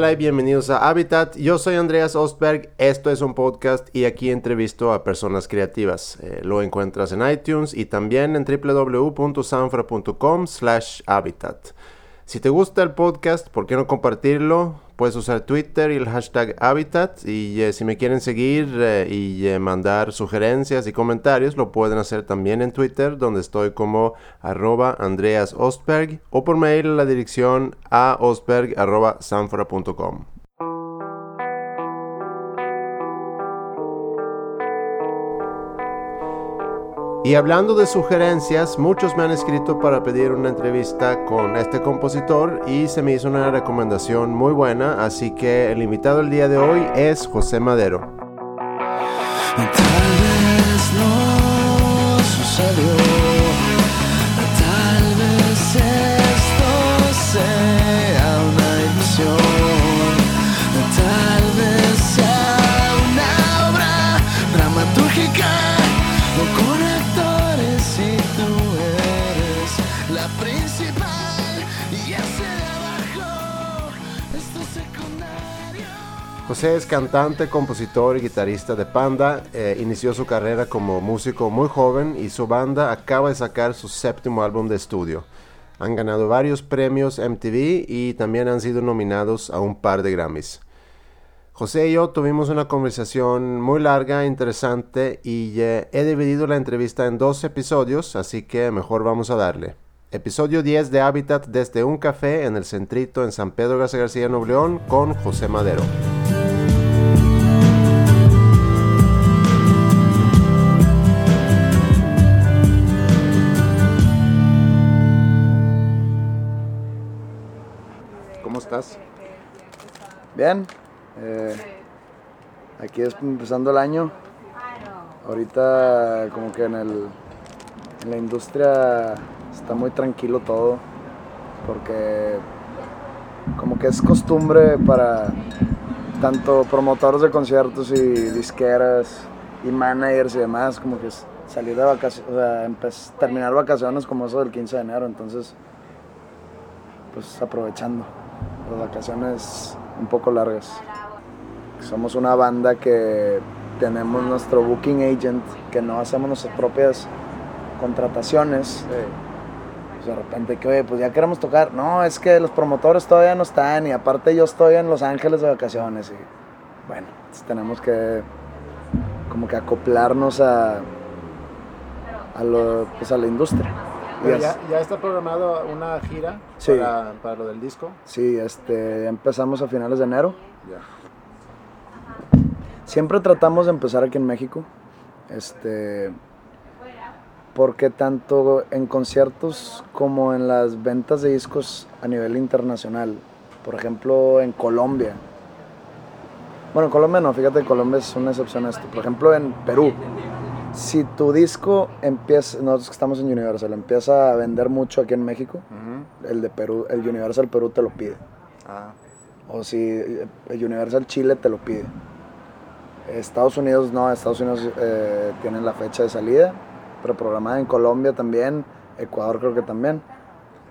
Hola y bienvenidos a Habitat. Yo soy Andreas Ostberg. Esto es un podcast y aquí entrevisto a personas creativas. Eh, lo encuentras en iTunes y también en www.sanfra.com/habitat. Si te gusta el podcast, ¿por qué no compartirlo? Puedes usar Twitter y el hashtag Habitat. Y eh, si me quieren seguir eh, y eh, mandar sugerencias y comentarios, lo pueden hacer también en Twitter, donde estoy como arroba Andreas Ostberg, o por mail a la dirección a Y hablando de sugerencias, muchos me han escrito para pedir una entrevista con este compositor y se me hizo una recomendación muy buena, así que el invitado el día de hoy es José Madero. José es cantante, compositor y guitarrista de Panda. Eh, inició su carrera como músico muy joven y su banda acaba de sacar su séptimo álbum de estudio. Han ganado varios premios MTV y también han sido nominados a un par de Grammys. José y yo tuvimos una conversación muy larga, interesante y he dividido la entrevista en dos episodios, así que mejor vamos a darle. Episodio 10 de Habitat desde un café en el centrito en San Pedro García García Nuevo con José Madero. Bien, eh, aquí es empezando el año. Ahorita como que en, el, en la industria está muy tranquilo todo, porque como que es costumbre para tanto promotores de conciertos y disqueras y managers y demás, como que salir de vacaciones, terminar vacaciones como eso del 15 de enero, entonces pues aprovechando las vacaciones un poco largas. Somos una banda que tenemos nuestro booking agent, que no hacemos nuestras propias contrataciones. Pues de repente que, oye, pues ya queremos tocar. No, es que los promotores todavía no están y aparte yo estoy en Los Ángeles de vacaciones. Y bueno, entonces tenemos que como que acoplarnos a, a, lo, pues a la industria. Pero ya, ya está programado una gira Sí. para, para lo del disco. Sí, este, empezamos a finales de enero. Siempre tratamos de empezar aquí en México. Este, porque tanto en conciertos como en las ventas de discos a nivel internacional, por ejemplo en Colombia. Bueno, en Colombia no, fíjate, Colombia es una excepción a esto. Por ejemplo en Perú, si tu disco empieza, nosotros que estamos en Universal, empieza a vender mucho aquí en México, el de Perú, el Universal Perú te lo pide. Ah, O si eh, el Universal Chile te lo pide. Estados Unidos no, Estados Unidos eh, tienen la fecha de salida, preprogramada en Colombia también, Ecuador creo que también.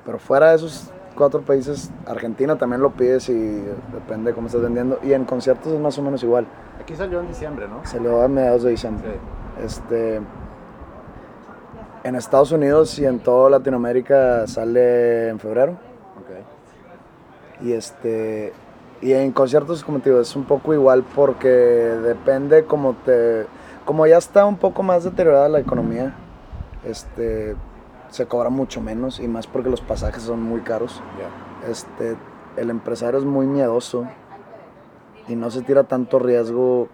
Pero fuera de esos cuatro países, Argentina también lo pide si depende de cómo estés vendiendo. Y en conciertos es más o menos igual. aquí salió en diciembre, ¿no? Salió a mediados de diciembre. Sí. Este, en Estados Unidos y en toda Latinoamérica sale en febrero. Ok. Y este y en conciertos como te digo es un poco igual porque depende como te como ya está un poco más deteriorada la economía, este se cobra mucho menos y más porque los pasajes son muy caros. Ya. Este el empresario es muy miedoso y no se tira tanto riesgo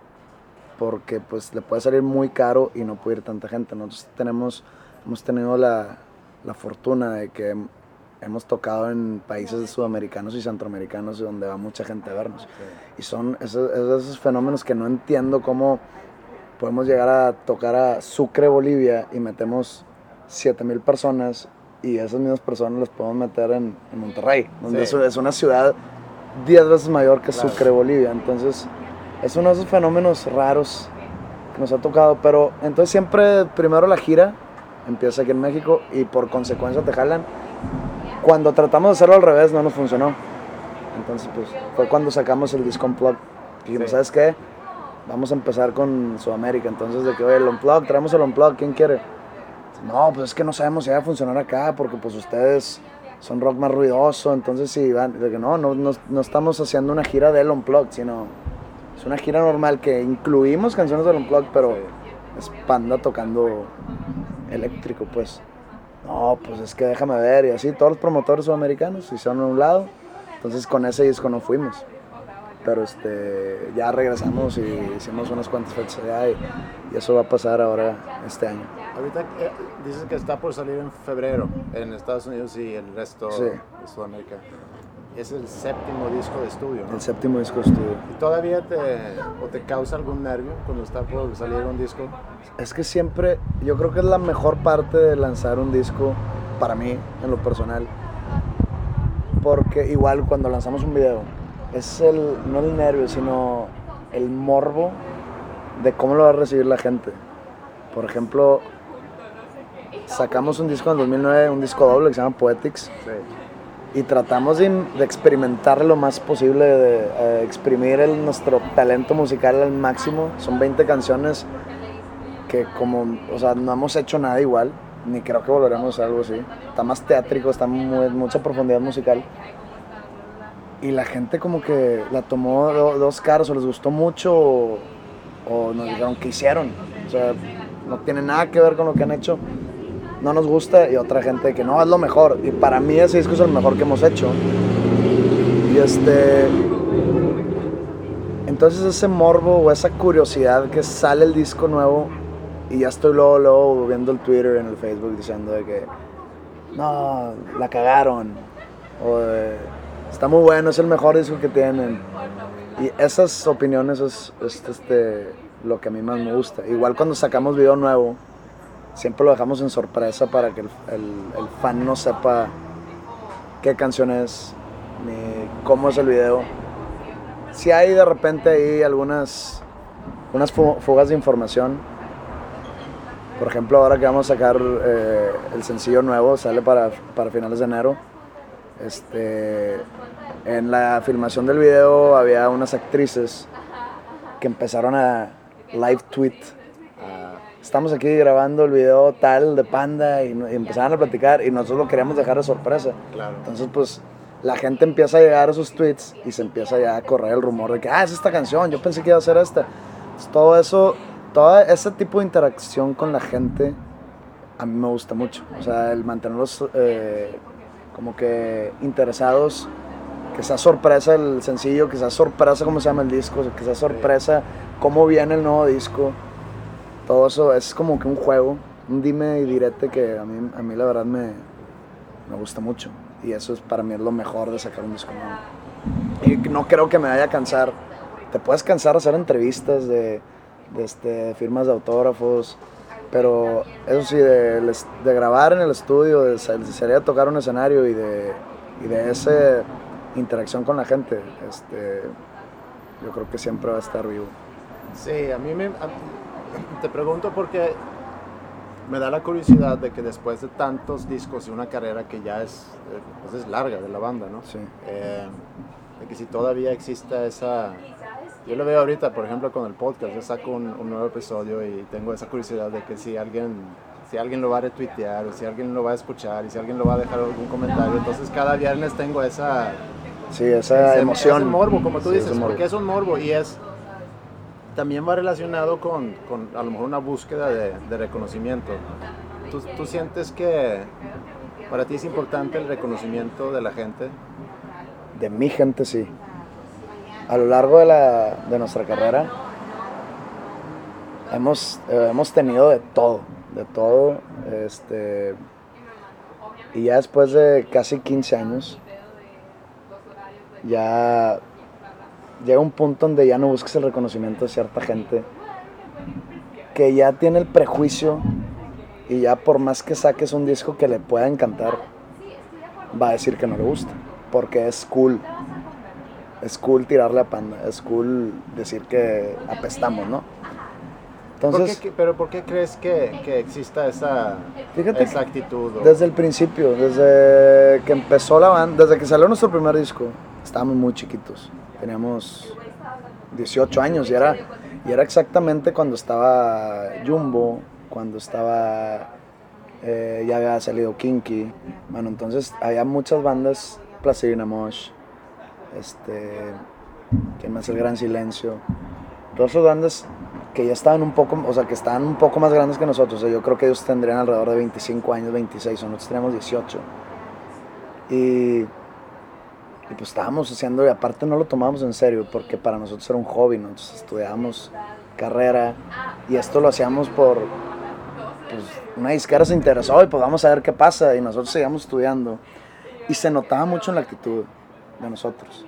porque pues le puede salir muy caro y no puede ir tanta gente. Nosotros tenemos hemos tenido la, la fortuna de que hemos tocado en países sudamericanos y centroamericanos donde va mucha gente a vernos. Y son esos, esos fenómenos que no entiendo cómo podemos llegar a tocar a Sucre, Bolivia y metemos 7000 personas y esas mismas personas las podemos meter en, en Monterrey, donde Sí. es, es una ciudad 10 veces mayor que Claro. Sucre, Bolivia. Entonces, es uno de esos fenómenos raros que nos ha tocado. Pero entonces siempre primero la gira empieza aquí en México y por consecuencia te jalan. Cuando tratamos de hacerlo al revés no nos funcionó. Entonces, pues, fue cuando sacamos el disco Unplugged. Dijimos, Sí. ¿sabes qué? Vamos a empezar con Sudamérica. Entonces, de que, oye, el Unplugged, traemos el Unplugged, ¿quién quiere? No, pues es que no sabemos si va a funcionar acá, porque pues ustedes son rock más ruidoso, entonces sí, van, de que no, no, no, no estamos haciendo una gira del Unplugged, sino es una gira normal que incluimos canciones del Unplugged, pero es Panda tocando eléctrico, pues. No, pues es que déjame ver, y así todos los promotores sudamericanos se hicieron a un lado, entonces con ese disco no fuimos. Pero este, ya regresamos y hicimos unas cuantas fechas allá y, y eso va a pasar ahora este año. Ahorita eh, dices que está por salir en febrero en Estados Unidos y el resto Sí. de Sudamérica. Es el séptimo disco de estudio, ¿no? El séptimo disco de estudio. ¿Y todavía te, o te causa algún nervio cuando está por salir un disco? Es que siempre, yo creo que es la mejor parte de lanzar un disco para mí, en lo personal. Porque igual cuando lanzamos un video, es el, no el nervio, sino el morbo de cómo lo va a recibir la gente. Por ejemplo, sacamos un disco en 2009, un disco doble que se llama Poetics, Sí. Y tratamos de, experimentar lo más posible, de eh, exprimir nuestro talento musical al máximo. Son 20 canciones que como, o sea, no hemos hecho nada igual, ni creo que volveremos a hacer algo así. Está más teátrico, está muy, mucha profundidad musical. Y la gente como que la tomó do- dos caras, o les gustó mucho, o, o nos dijeron que hicieron. O sea, no tiene nada que ver con lo que han hecho no nos gusta y otra gente que no, es lo mejor. Y para mí ese disco es el mejor que hemos hecho. Y este... Entonces ese morbo o esa curiosidad que sale el disco nuevo y ya estoy luego, luego viendo el Twitter en el Facebook diciendo de que no, la cagaron. O de, está muy bueno, es el mejor disco que tienen. Y esas opiniones es, es, este, lo que a mí más me gusta. Igual cuando sacamos video nuevo, siempre lo dejamos en sorpresa para que el, el- fan no sepa qué canción es ni cómo es el video. Si hay de repente ahí algunas unas fu- fugas de información. Por ejemplo, ahora que vamos a sacar eh, el sencillo nuevo, sale para, para finales de enero. Este, en la filmación del video había unas actrices que empezaron a live tweet estamos aquí grabando el video tal de Panda y, y empezaron a platicar y nosotros lo queríamos dejar de sorpresa. claro. Entonces, pues, la gente empieza a llegar a sus tweets y se empieza ya a correr el rumor de que, ah, es esta canción, yo pensé que iba a ser esta. Entonces, todo eso, todo ese tipo de interacción con la gente, a mí me gusta mucho. O sea, el mantenerlos eh, como que interesados, que sea sorpresa el sencillo, que sea sorpresa cómo se llama el disco, que sea sorpresa cómo viene el nuevo disco. Todo eso es como que un juego, un dime y direte que a mí, a mí la verdad me, me gusta mucho. Y eso es para mí es lo mejor de sacar un disco nuevo. Y no creo que me vaya a cansar. Te puedes cansar de hacer entrevistas, de, este, firmas de autógrafos, pero eso sí, de, de grabar en el estudio, de, sal- de salir a tocar un escenario y de, y de esa interacción con la gente, este, yo creo que siempre va a estar vivo. Sí, a mí me... te pregunto porque me da la curiosidad de que después de tantos discos y una carrera que ya es, eh, pues es larga de la banda, ¿no? Sí. Eh, de que si todavía existe esa... Yo lo veo ahorita, por ejemplo, con el podcast, yo saco un, un nuevo episodio y tengo esa curiosidad de que si alguien, si alguien lo va a retuitear o si alguien lo va a escuchar y si alguien lo va a dejar algún comentario, entonces cada viernes tengo esa, Sí, esa ese- emoción. ese morbo, como tú Sí, dices, morbo. porque es un morbo y es también va relacionado con, con a lo mejor una búsqueda de, de reconocimiento. ¿Tú, tú sientes que para ti es importante el reconocimiento de la gente? De mi gente, sí. A lo largo de, la, de nuestra carrera hemos, eh, hemos tenido de todo, de todo. Este, y ya después de casi 15 años, ya llega un punto donde ya no busques el reconocimiento de cierta gente que ya tiene el prejuicio y ya por más que saques un disco que le pueda encantar, va a decir que no le gusta, porque es cool. Es cool tirarle a panda, es cool decir que apestamos, ¿no? ¿Por qué- Entonces, ¿Pero por qué crees que, que exista esa, Fíjate esa actitud? desde el principio, desde que empezó la banda, desde que salió nuestro primer disco, estábamos muy chiquitos. Teníamos 18 años y era, y era exactamente cuando estaba Jumbo, cuando estaba, eh, ya había salido Kinky. Bueno, entonces había muchas bandas, Placerina Mosh, este, ¿quién más? El Gran Silencio. Todas esas bandas que ya estaban un poco, o sea, que estaban un poco más grandes que nosotros. O yo creo que ellos tendrían alrededor de 25 años, 26, o nosotros teníamos 18. Y, y pues estábamos haciendo, y aparte no lo tomábamos en serio, porque para nosotros era un hobby, ¿no? Entonces estudiábamos carrera, y esto lo hacíamos por, pues una disquera se interesó, y pues vamos a ver qué pasa, y nosotros seguíamos estudiando. Y se notaba mucho en la actitud de nosotros.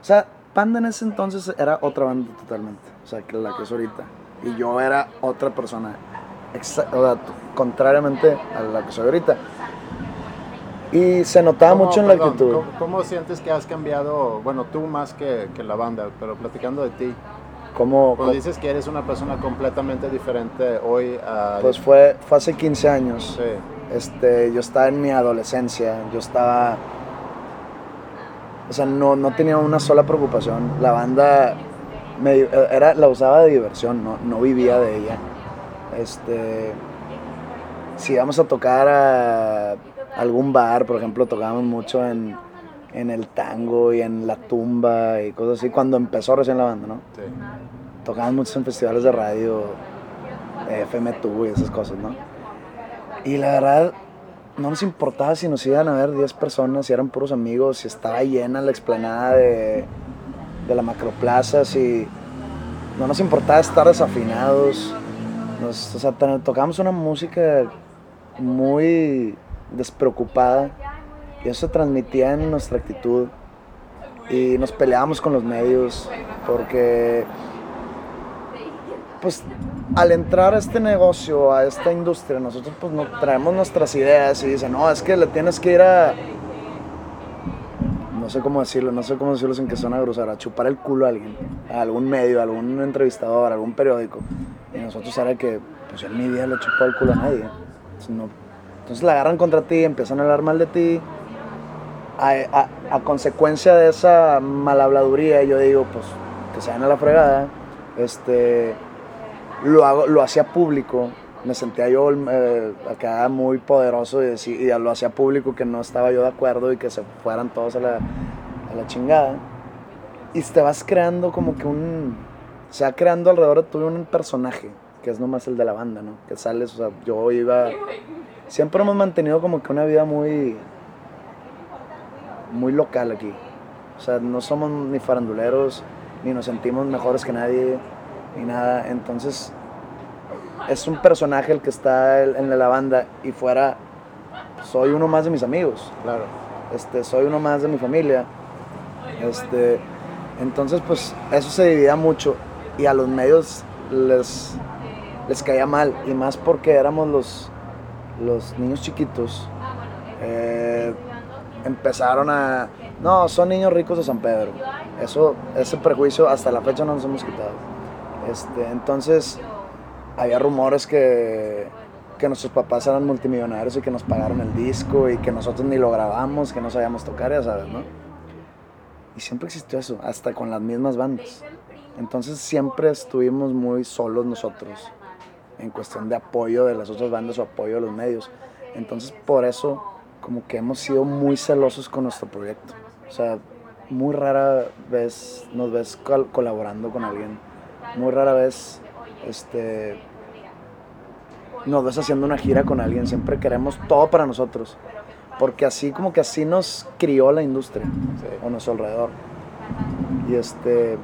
O sea, Panda en ese entonces era otra banda totalmente, o sea, que la que es ahorita. Y yo era otra persona, o sea, contrariamente a la que soy ahorita. Y se notaba ¿Cómo- mucho en la perdón, actitud. ¿cómo, cómo sientes que has cambiado, bueno, tú más que, que la banda, pero platicando de ti? Como, Cuando dices que eres una persona completamente diferente hoy a... pues fue, fue hace 15 años. Sí, Este, yo estaba en mi adolescencia, yo estaba, o sea, no, no tenía una sola preocupación. La banda me, era, la usaba de diversión, no, no vivía de ella. Este, si íbamos a tocar a algún bar, por ejemplo, tocábamos mucho en, en el tango y en la tumba y cosas así, cuando empezó recién la banda, ¿no? sí. Tocábamos muchos en festivales de radio, eh, FM Tubo y esas cosas, ¿no? Y la verdad, no nos importaba si nos iban a ver 10 personas, si eran puros amigos, si estaba llena la explanada de, de la macroplaza, si no nos importaba estar desafinados. Nos, o sea, tocábamos una música muy despreocupada y eso transmitía en nuestra actitud. Y nos peleábamos con los medios porque pues al entrar a este negocio, a esta industria, nosotros pues no, traemos nuestras ideas y dicen, no, es que le tienes que ir a, no sé cómo decirlo, no sé cómo decirlo sin que suene grosera, a chupar el culo a alguien, a algún medio, a algún entrevistador, a algún periódico. Y nosotros era que, pues en mi vida le he chupado el culo a nadie. No- entonces la agarran contra ti, empiezan a hablar mal de ti. A, consecuencia de esa malhabladuría, yo digo, pues que se vayan a la fregada. Este, lo, lo hacía público. Me sentía yo eh, acá muy poderoso y, decí- y lo hacía público que no estaba yo de acuerdo y que se fueran todos a la, a la chingada. Y te vas creando como que un... Se va creando alrededor de tuyo un personaje, que es nomás el de la banda, ¿no? Que sales, o sea, yo iba... Siempre hemos mantenido como que una vida muy... Muy local aquí. O sea, no somos ni faranduleros, ni nos sentimos mejores que nadie, ni nada. Entonces, es un personaje el que está en la banda y fuera, soy uno más de mis amigos, Claro. este, soy uno más de mi familia. Este, entonces, pues eso se dividía mucho y a los medios les, les caía mal y más porque éramos los, los niños chiquitos. Eh, empezaron a, no, son niños ricos de San Pedro. Eso, ese prejuicio hasta la fecha no nos hemos quitado. Este, entonces, había rumores que, que nuestros papás eran multimillonarios y que nos pagaron el disco y que nosotros ni lo grabamos, que no sabíamos tocar, ya sabes, ¿no? Y siempre existió eso, hasta con las mismas bandas. Entonces siempre estuvimos muy solos nosotros en cuestión de apoyo de las otras bandas o apoyo de los medios. Entonces por eso como que hemos sido muy celosos con nuestro proyecto. O sea, muy rara vez nos ves col- colaborando con alguien. Muy rara vez este, nos ves haciendo una gira con alguien. Siempre queremos todo para nosotros. Porque así como que así nos crió la industria Sí. a nuestro alrededor. Y este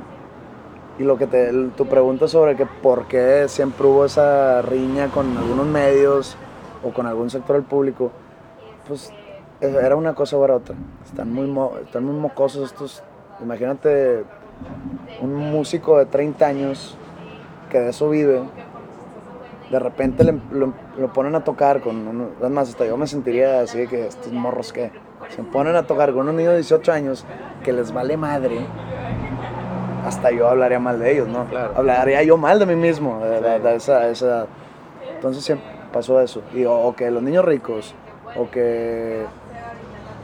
y lo que te tu pregunta sobre que por qué siempre hubo esa riña con algunos medios o con algún sector del público, pues eh, era una cosa o era otra. Están muy están muy mocosos estos. Imagínate un músico de 30 años que de eso vive. De repente lo, lo ponen a tocar con uno, es más, hasta yo me sentiría así que estos morros que se ponen a tocar con unos niños de 18 años que les vale madre, hasta yo hablaría mal de ellos, ¿no? Claro. Hablaría yo mal de mí mismo, de, de- de esa, esa edad. Entonces siempre pasó eso. Y, o, o que los niños ricos, o que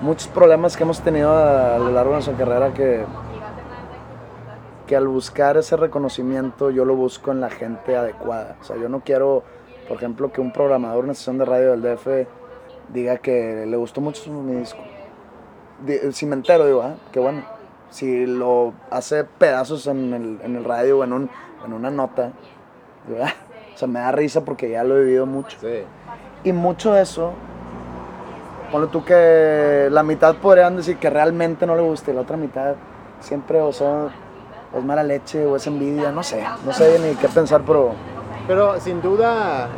muchos problemas que hemos tenido a, a lo largo de nuestra carrera que, que al buscar ese reconocimiento yo lo busco en la gente adecuada. O sea, yo no quiero, por ejemplo, que un programador de una estación de radio del DF diga que le gustó mucho mi disco. Di- Si me entero, digo, ah, qué bueno. Si lo hace pedazos en el, en el radio o en, un, en una nota, ah, o sea, me da risa porque ya lo he vivido mucho. Sí. Y mucho de eso, ponle tú que la mitad podrían decir que realmente no le gusta y la otra mitad siempre o es mala leche o es envidia, no sé, no sé ni qué pensar, pero Pero sin duda,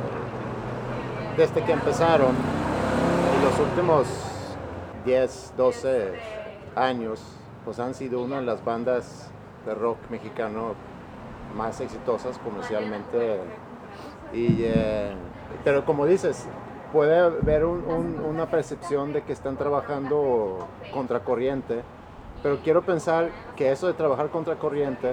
desde que empezaron, y los últimos 10, 12 años, pues han sido una de las bandas de rock mexicano más exitosas comercialmente. Y, eh, pero como dices, puede haber un- un- una percepción de que están trabajando contracorriente, pero quiero pensar que eso de trabajar contracorriente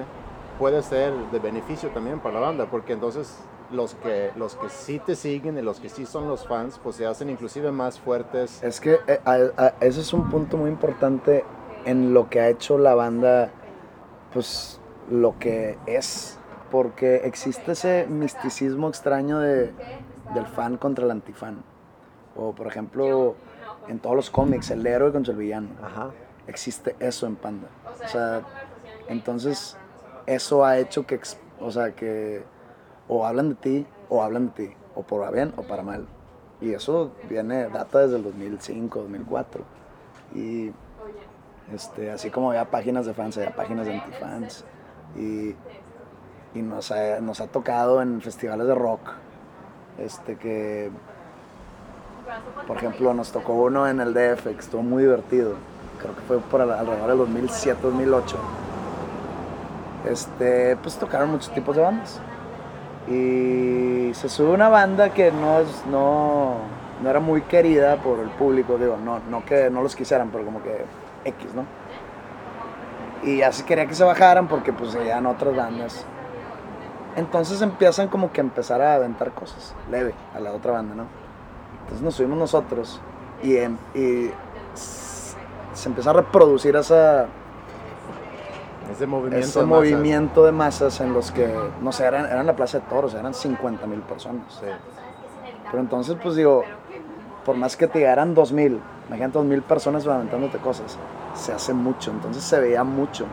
puede ser de beneficio también para la banda, porque entonces los que, los que sí te siguen y los que sí son los fans, pues se hacen inclusive más fuertes. es que eh, a- a- ese es un punto muy importante en lo que ha hecho la banda, pues lo que es, porque existe ese misticismo extraño de, del fan contra el antifan. O por ejemplo, en todos los cómics, el héroe contra el villano. Ajá. existe eso en Panda. O sea, entonces eso ha hecho que, o sea, que o hablan de ti o hablan de ti, o para bien o para mal. Y eso viene, data desde el 2005, 2004. Y este, así como había páginas de fans, había páginas de antifans. Y, nos, ha, tocado en festivales de rock, este, que, por ejemplo, nos tocó uno en el DF, que estuvo muy divertido. Creo que fue por al- alrededor del 2007, 2008. Este, pues tocaron muchos tipos de bandas. Y se sube una banda que no, es, no, era muy querida por el público, digo, no que no los quisieran, pero como que X, ¿no? Y así quería que se bajaran porque pues seguían otras bandas. Entonces empiezan como que a empezar a aventar cosas, leve, a la otra banda, ¿no? Entonces nos subimos nosotros y, em- y se empieza a reproducir esa, Ese movimiento. ese de masas. movimiento de masas en los que, no sé, eran, eran la Plaza de Toros, eran 50 mil personas. Sí. Pero entonces, pues digo, por más que te llegaran 2 mil, imagínate 2 mil personas aventándote cosas, se hace mucho, entonces se veía mucho.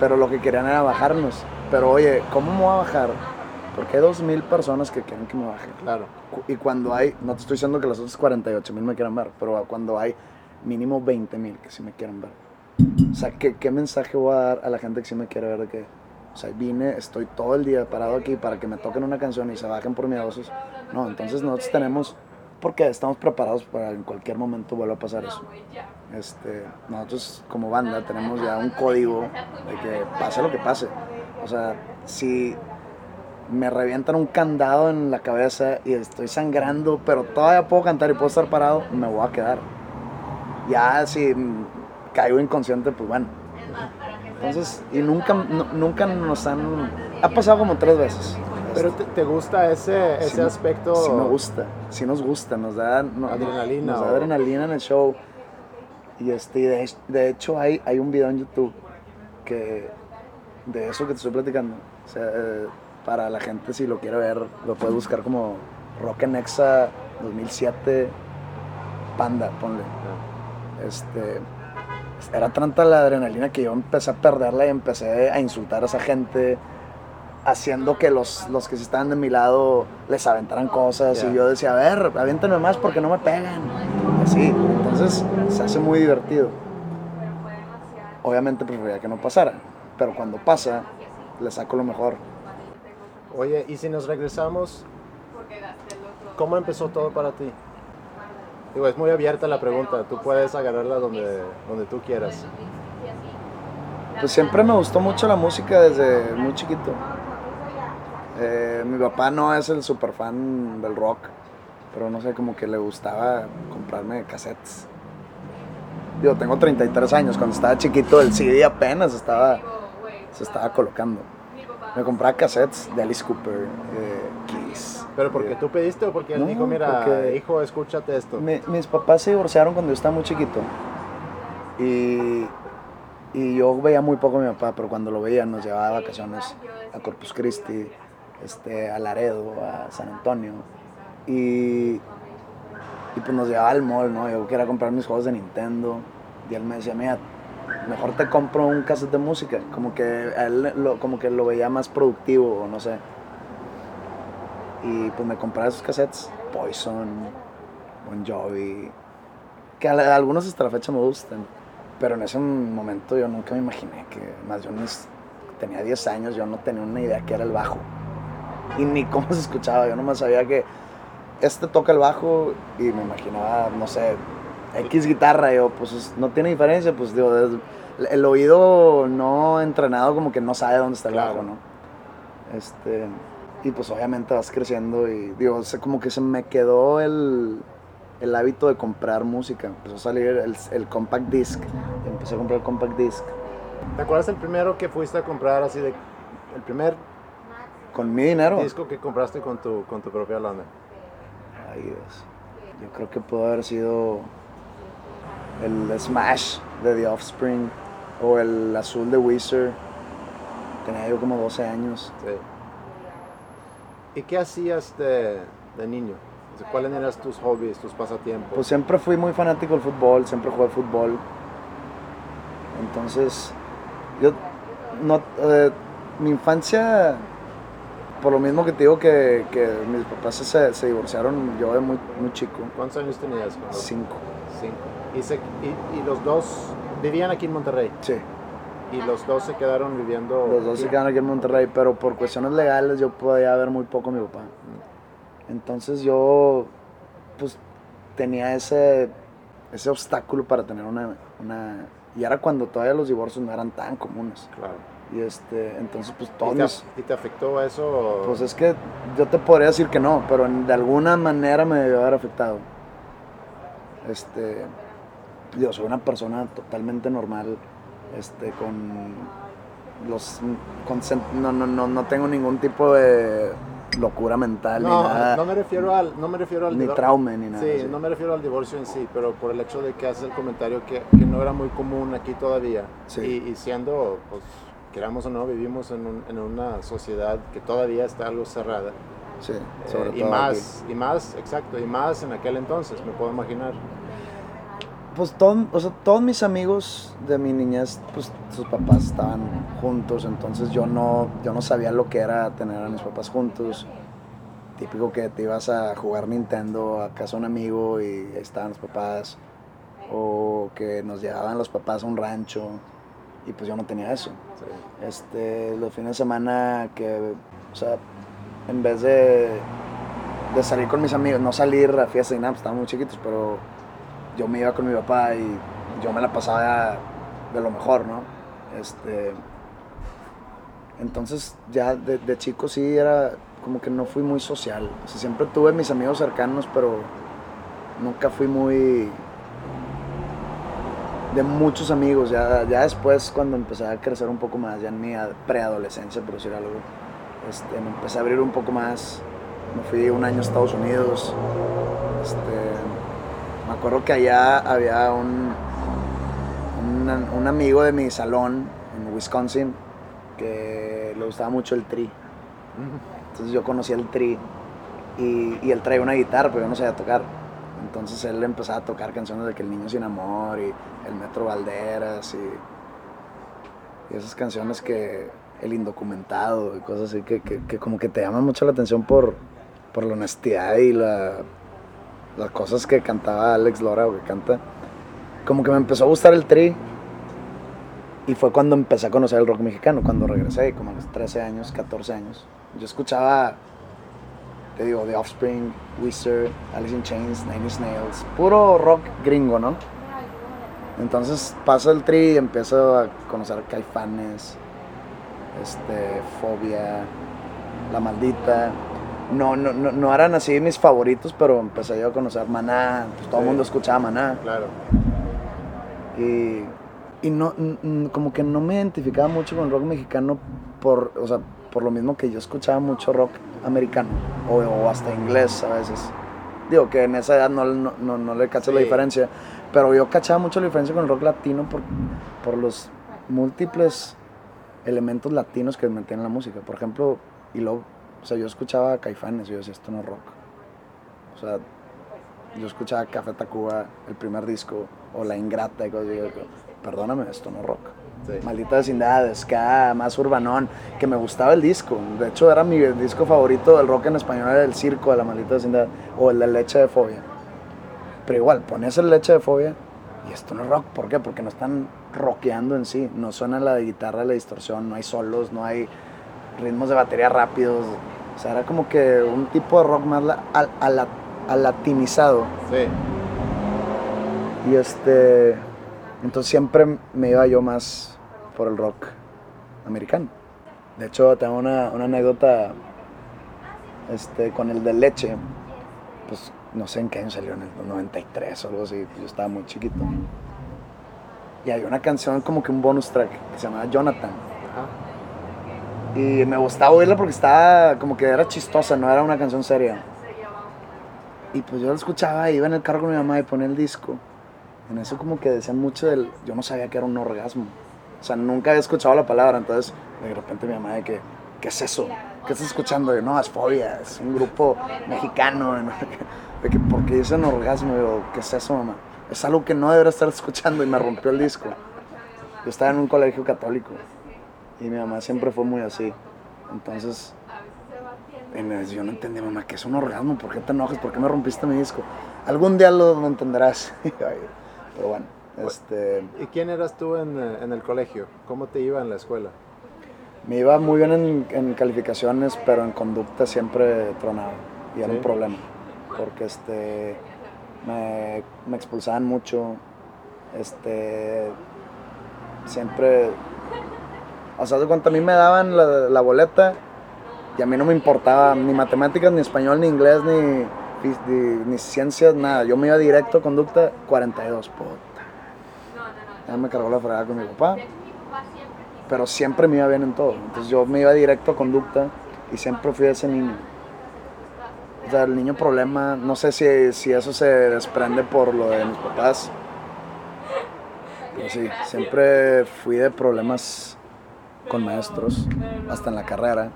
Pero lo que querían era bajarnos. Pero oye, ¿cómo me voy a bajar? Porque hay 2 mil personas que quieren que me baje. Claro. Y cuando hay, no te estoy diciendo que las otras 48 mil me quieran ver, pero cuando hay mínimo 20 mil que sí me quieren ver. O sea, ¿qué, ¿qué mensaje voy a dar a la gente que sí me quiere ver de que, o sea, vine, estoy todo el día parado aquí para que me toquen una canción y se bajen por miedosos? No, entonces nosotros tenemos, porque estamos preparados para en cualquier momento vuelva a pasar eso. Este, nosotros como banda tenemos ya un código de que pase lo que pase. O sea, si me revientan un candado en la cabeza y estoy sangrando, pero todavía puedo cantar y puedo estar parado, me voy a quedar. Ya si caigo inconsciente, pues bueno. Entonces, y nunca, nu- nunca nos han... Ha pasado como tres veces. Pero te, te gusta ese, ese aspecto. Sí me gusta, sí nos gusta, nos da, no- Adrenalina nos da adrenalina en el show. Y este, de, de hecho hay, hay un video en YouTube que de eso que te estoy platicando. O sea, eh, para la gente si lo quiere ver, lo puedes buscar como Rock en Exa 2007 Panda, ponle. Este, era tanta la adrenalina que yo empecé a perderla y empecé a insultar a esa gente, haciendo que los, los que estaban de mi lado les aventaran cosas. Y yo decía, a ver, aviéntenme más porque no me pegan. Así, entonces se hace muy divertido. Obviamente preferiría que no pasara, pero cuando pasa, le saco lo mejor. Oye, y si nos regresamos, ¿cómo empezó todo para ti? Digo, es muy abierta la pregunta, tú puedes agarrarla donde, donde tú quieras. Pues siempre me gustó mucho la música desde muy chiquito. Eh, mi papá no es el super fan del rock, pero no sé, como que le gustaba comprarme cassettes. Yo tengo 33 años, cuando estaba chiquito el CD apenas estaba, se estaba colocando. Me compraba cassettes de Alice Cooper, eh, Kiss, ¿Pero porque tú pediste o porque él No, dijo, mira, hijo, escúchate esto? Mi- mis papás se divorciaron cuando yo estaba muy chiquito. Y, y yo veía muy poco a mi papá, pero cuando lo veía nos llevaba de vacaciones a Corpus Christi, este, a Laredo, a San Antonio. Y, y pues nos llevaba al mall, ¿no? Yo quería comprar mis juegos de Nintendo. Y él me decía, mira, mejor te compro un cassette de música. Como que él lo, como que lo veía más productivo, o no sé. Y pues me compraba esos cassettes, Poison, Bon Jovi, que a, algunos hasta la fecha me gustan. Pero en ese momento yo nunca me imaginé que, más yo tenía 10 años, yo no tenía una idea que era el bajo. Y ni cómo se escuchaba, yo nomás sabía que este toca el bajo y me imaginaba, no sé, X guitarra, yo, pues es- no tiene diferencia, pues digo, el oído no entrenado como que no sabe dónde está el Claro. bajo, ¿no? Este, y pues obviamente vas creciendo y digo, como que se me quedó el, el hábito de comprar música. Empezó a salir el, el compact disc, empecé a comprar el compact disc ¿Te acuerdas el primero que fuiste a comprar así de... El primer con mi dinero. disco que compraste con tu, con tu propia lana? Ay, Dios. Yo creo que pudo haber sido el Smash de The Offspring o el azul de Weezer. Tenía yo como 12 años. Sí. ¿Y qué hacías de, de niño? ¿Cuáles eran tus hobbies, tus pasatiempos? Pues siempre fui muy fanático del fútbol, siempre jugué fútbol. Entonces, yo no eh, mi infancia por lo mismo que te digo que, que mis papás se, se divorciaron yo de muy, muy chico, ¿Cuántos años tenías? cuando- cinco. Cinco. Y, se- y, y los dos vivían aquí en Monterrey. Sí. Y los dos se quedaron viviendo. Los dos se quedaron aquí en Monterrey, pero por cuestiones legales yo podía ver muy poco a mi papá. Entonces yo, pues, tenía ese, ese obstáculo para tener una, una... Y era cuando todavía los divorcios no eran tan comunes. Claro. Y este, entonces, pues, ¿Y todos te, mis... y te afectó eso? Pues es que yo te podría decir que no, pero de alguna manera me debió haber afectado. Este, yo soy una persona totalmente normal, este, con los, con no, no, no, no tengo ningún tipo de locura mental ni nada, no me refiero al, no me refiero al ni trauma ni nada. Sí, así. no me refiero al divorcio en sí, pero por el hecho de que haces el comentario que, que no era muy común aquí todavía. Sí. Y, y siendo, pues, queramos o no, vivimos en, un- en una sociedad que todavía está algo cerrada. Sí, Eh, y más, y más, exacto, y más en aquel entonces, me puedo imaginar. Pues todo, o sea, todos mis amigos de mi niñez, pues sus papás estaban juntos, entonces yo no, yo no sabía lo que era tener a mis papás juntos. Típico que te ibas a jugar Nintendo a casa de un amigo y ahí estaban los papás. O que nos llevaban los papás a un rancho y pues yo no tenía eso. Sí. Este, los fines de semana que, o sea, en vez de, de salir con mis amigos, no salir a fiestas y nada, pues estaban muy chiquitos, pero yo me iba con mi papá y yo me la pasaba de lo mejor, ¿no? Este, entonces ya de, de chico sí era como que no fui muy social. O sea, siempre tuve mis amigos cercanos, pero nunca fui muy de muchos amigos. Ya, ya después, cuando empecé a crecer un poco más, ya en mi ad- preadolescencia, por decir algo, este, me empecé a abrir un poco más. Me fui un año a Estados Unidos. Este, me acuerdo que allá había un, un, un amigo de mi salón en Wisconsin que le gustaba mucho el tri. Entonces yo conocí el tri y, y él traía una guitarra, pero yo no sabía tocar. Entonces él empezaba a tocar canciones de que el niño sin amor y el Metro Valderas y, y esas canciones que el indocumentado y cosas así que, que- que como que te llaman mucho la atención por, por la honestidad y la, las cosas que cantaba Alex Lora o que canta. Como que me empezó a gustar el tri y fue cuando empecé a conocer el rock mexicano, cuando regresé, como a los 13 años, 14 años. Yo escuchaba, te digo, The Offspring, Weezer, Alice in Chains, Nine Inch Nails, puro rock gringo, ¿no? Entonces paso el tri y empiezo a conocer Caifanes, este, Fobia, La Maldita. No, no, no, no eran así mis favoritos, pero empecé yo a conocer Maná, pues todo el Sí. mundo escuchaba Maná. Claro. Y, y no, como que no me identificaba mucho con el rock mexicano por, o sea, por lo mismo que yo escuchaba mucho rock americano o, o hasta inglés a veces. Digo que en esa edad no, no, no, no le cacho la Sí. diferencia, pero yo cachaba mucho la diferencia con el rock latino por, por los múltiples elementos latinos que metían en la música. Por ejemplo, y luego, o sea, yo escuchaba Caifanes y yo decía, esto no es rock. O sea, yo escuchaba Café Tacuba, el primer disco, o La Ingrata, y cosas así, yo perdóname, esto no es rock. Sí. Maldita vecindad, ska, más urbanón, que me gustaba el disco. De hecho, era mi disco favorito del rock en español, era el circo de la maldita vecindad, o el de leche de fobia. Pero igual, ponías el leche de fobia y esto no es rock. ¿Por qué? Porque no están rockeando en sí. No suena la guitarra, la distorsión, no hay solos, no hay ritmos de batería rápidos. O sea, era como que un tipo de rock más la- al- alatinizado. Sí. Y este. Entonces siempre me iba yo más por el rock americano. De hecho, tengo una, una anécdota este, con el de leche. Pues no sé en qué año salió, en el 93 o algo así. Yo estaba muy chiquito. Y había una canción como que un bonus track que se llamaba Jonathan. Y me gustaba oírla porque estaba como que era chistosa, no era una canción seria. Y pues yo la escuchaba, iba en el carro con mi mamá y ponía el disco. En eso como que decían mucho del... Yo no sabía que era un orgasmo. O sea, nunca había escuchado la palabra. Entonces, de repente mi mamá de que... ¿Qué es eso? ¿Qué estás escuchando? Y yo, no, es Fobia, es un grupo mexicano. ¿no? De que, ¿por qué dicen orgasmo? Y yo, ¿qué es eso, mamá? Es algo que no debería estar escuchando y me rompió el disco. Yo estaba en un colegio católico. Y mi mamá siempre fue muy así. Entonces, yo no entendía, mamá, que es un orgasmo? ¿Por qué te enojas? ¿Por qué me rompiste mi disco? Algún día lo entenderás. Pero bueno, este, ¿Y quién eras tú en, eh, en el colegio? ¿Cómo te iba en la escuela? me iba muy bien en, en calificaciones, pero en conducta siempre tronaba. Y era Sí. un problema. Porque este, me, me expulsaban mucho. Este, siempre O sea, de cuanto a mí me daban la, la boleta y a mí no me importaba ni matemáticas, ni español, ni inglés, ni, ni ciencias, nada. Yo me iba directo a conducta 42, puta. Ya me cargó la fregada con mi papá. Pero siempre me iba bien en todo. Entonces yo me iba directo a conducta y siempre fui ese niño. O sea, el niño problema, no sé si, si eso se desprende por lo de mis papás. Pero sí, siempre fui de problemas con maestros, hasta en la carrera.